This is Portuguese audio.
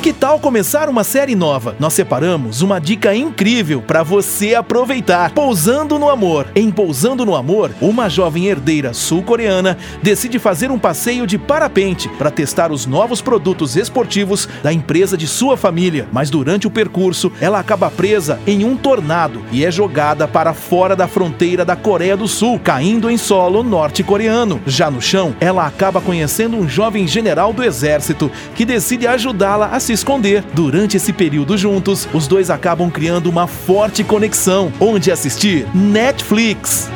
Que tal começar uma série nova? Nós separamos uma dica incrível para você aproveitar. Pousando no Amor. Em Pousando no Amor, uma jovem herdeira sul-coreana decide fazer um passeio de parapente para testar os novos produtos esportivos da empresa de sua família. Mas durante o percurso, ela acaba presa em um tornado e é jogada para fora da fronteira da Coreia do Sul, caindo em solo norte-coreano. Já no chão, ela acaba conhecendo um jovem general do exército que decide ajudá-la a se esconder. Durante esse período juntos, os dois acabam criando uma forte conexão. Onde assistir? Netflix.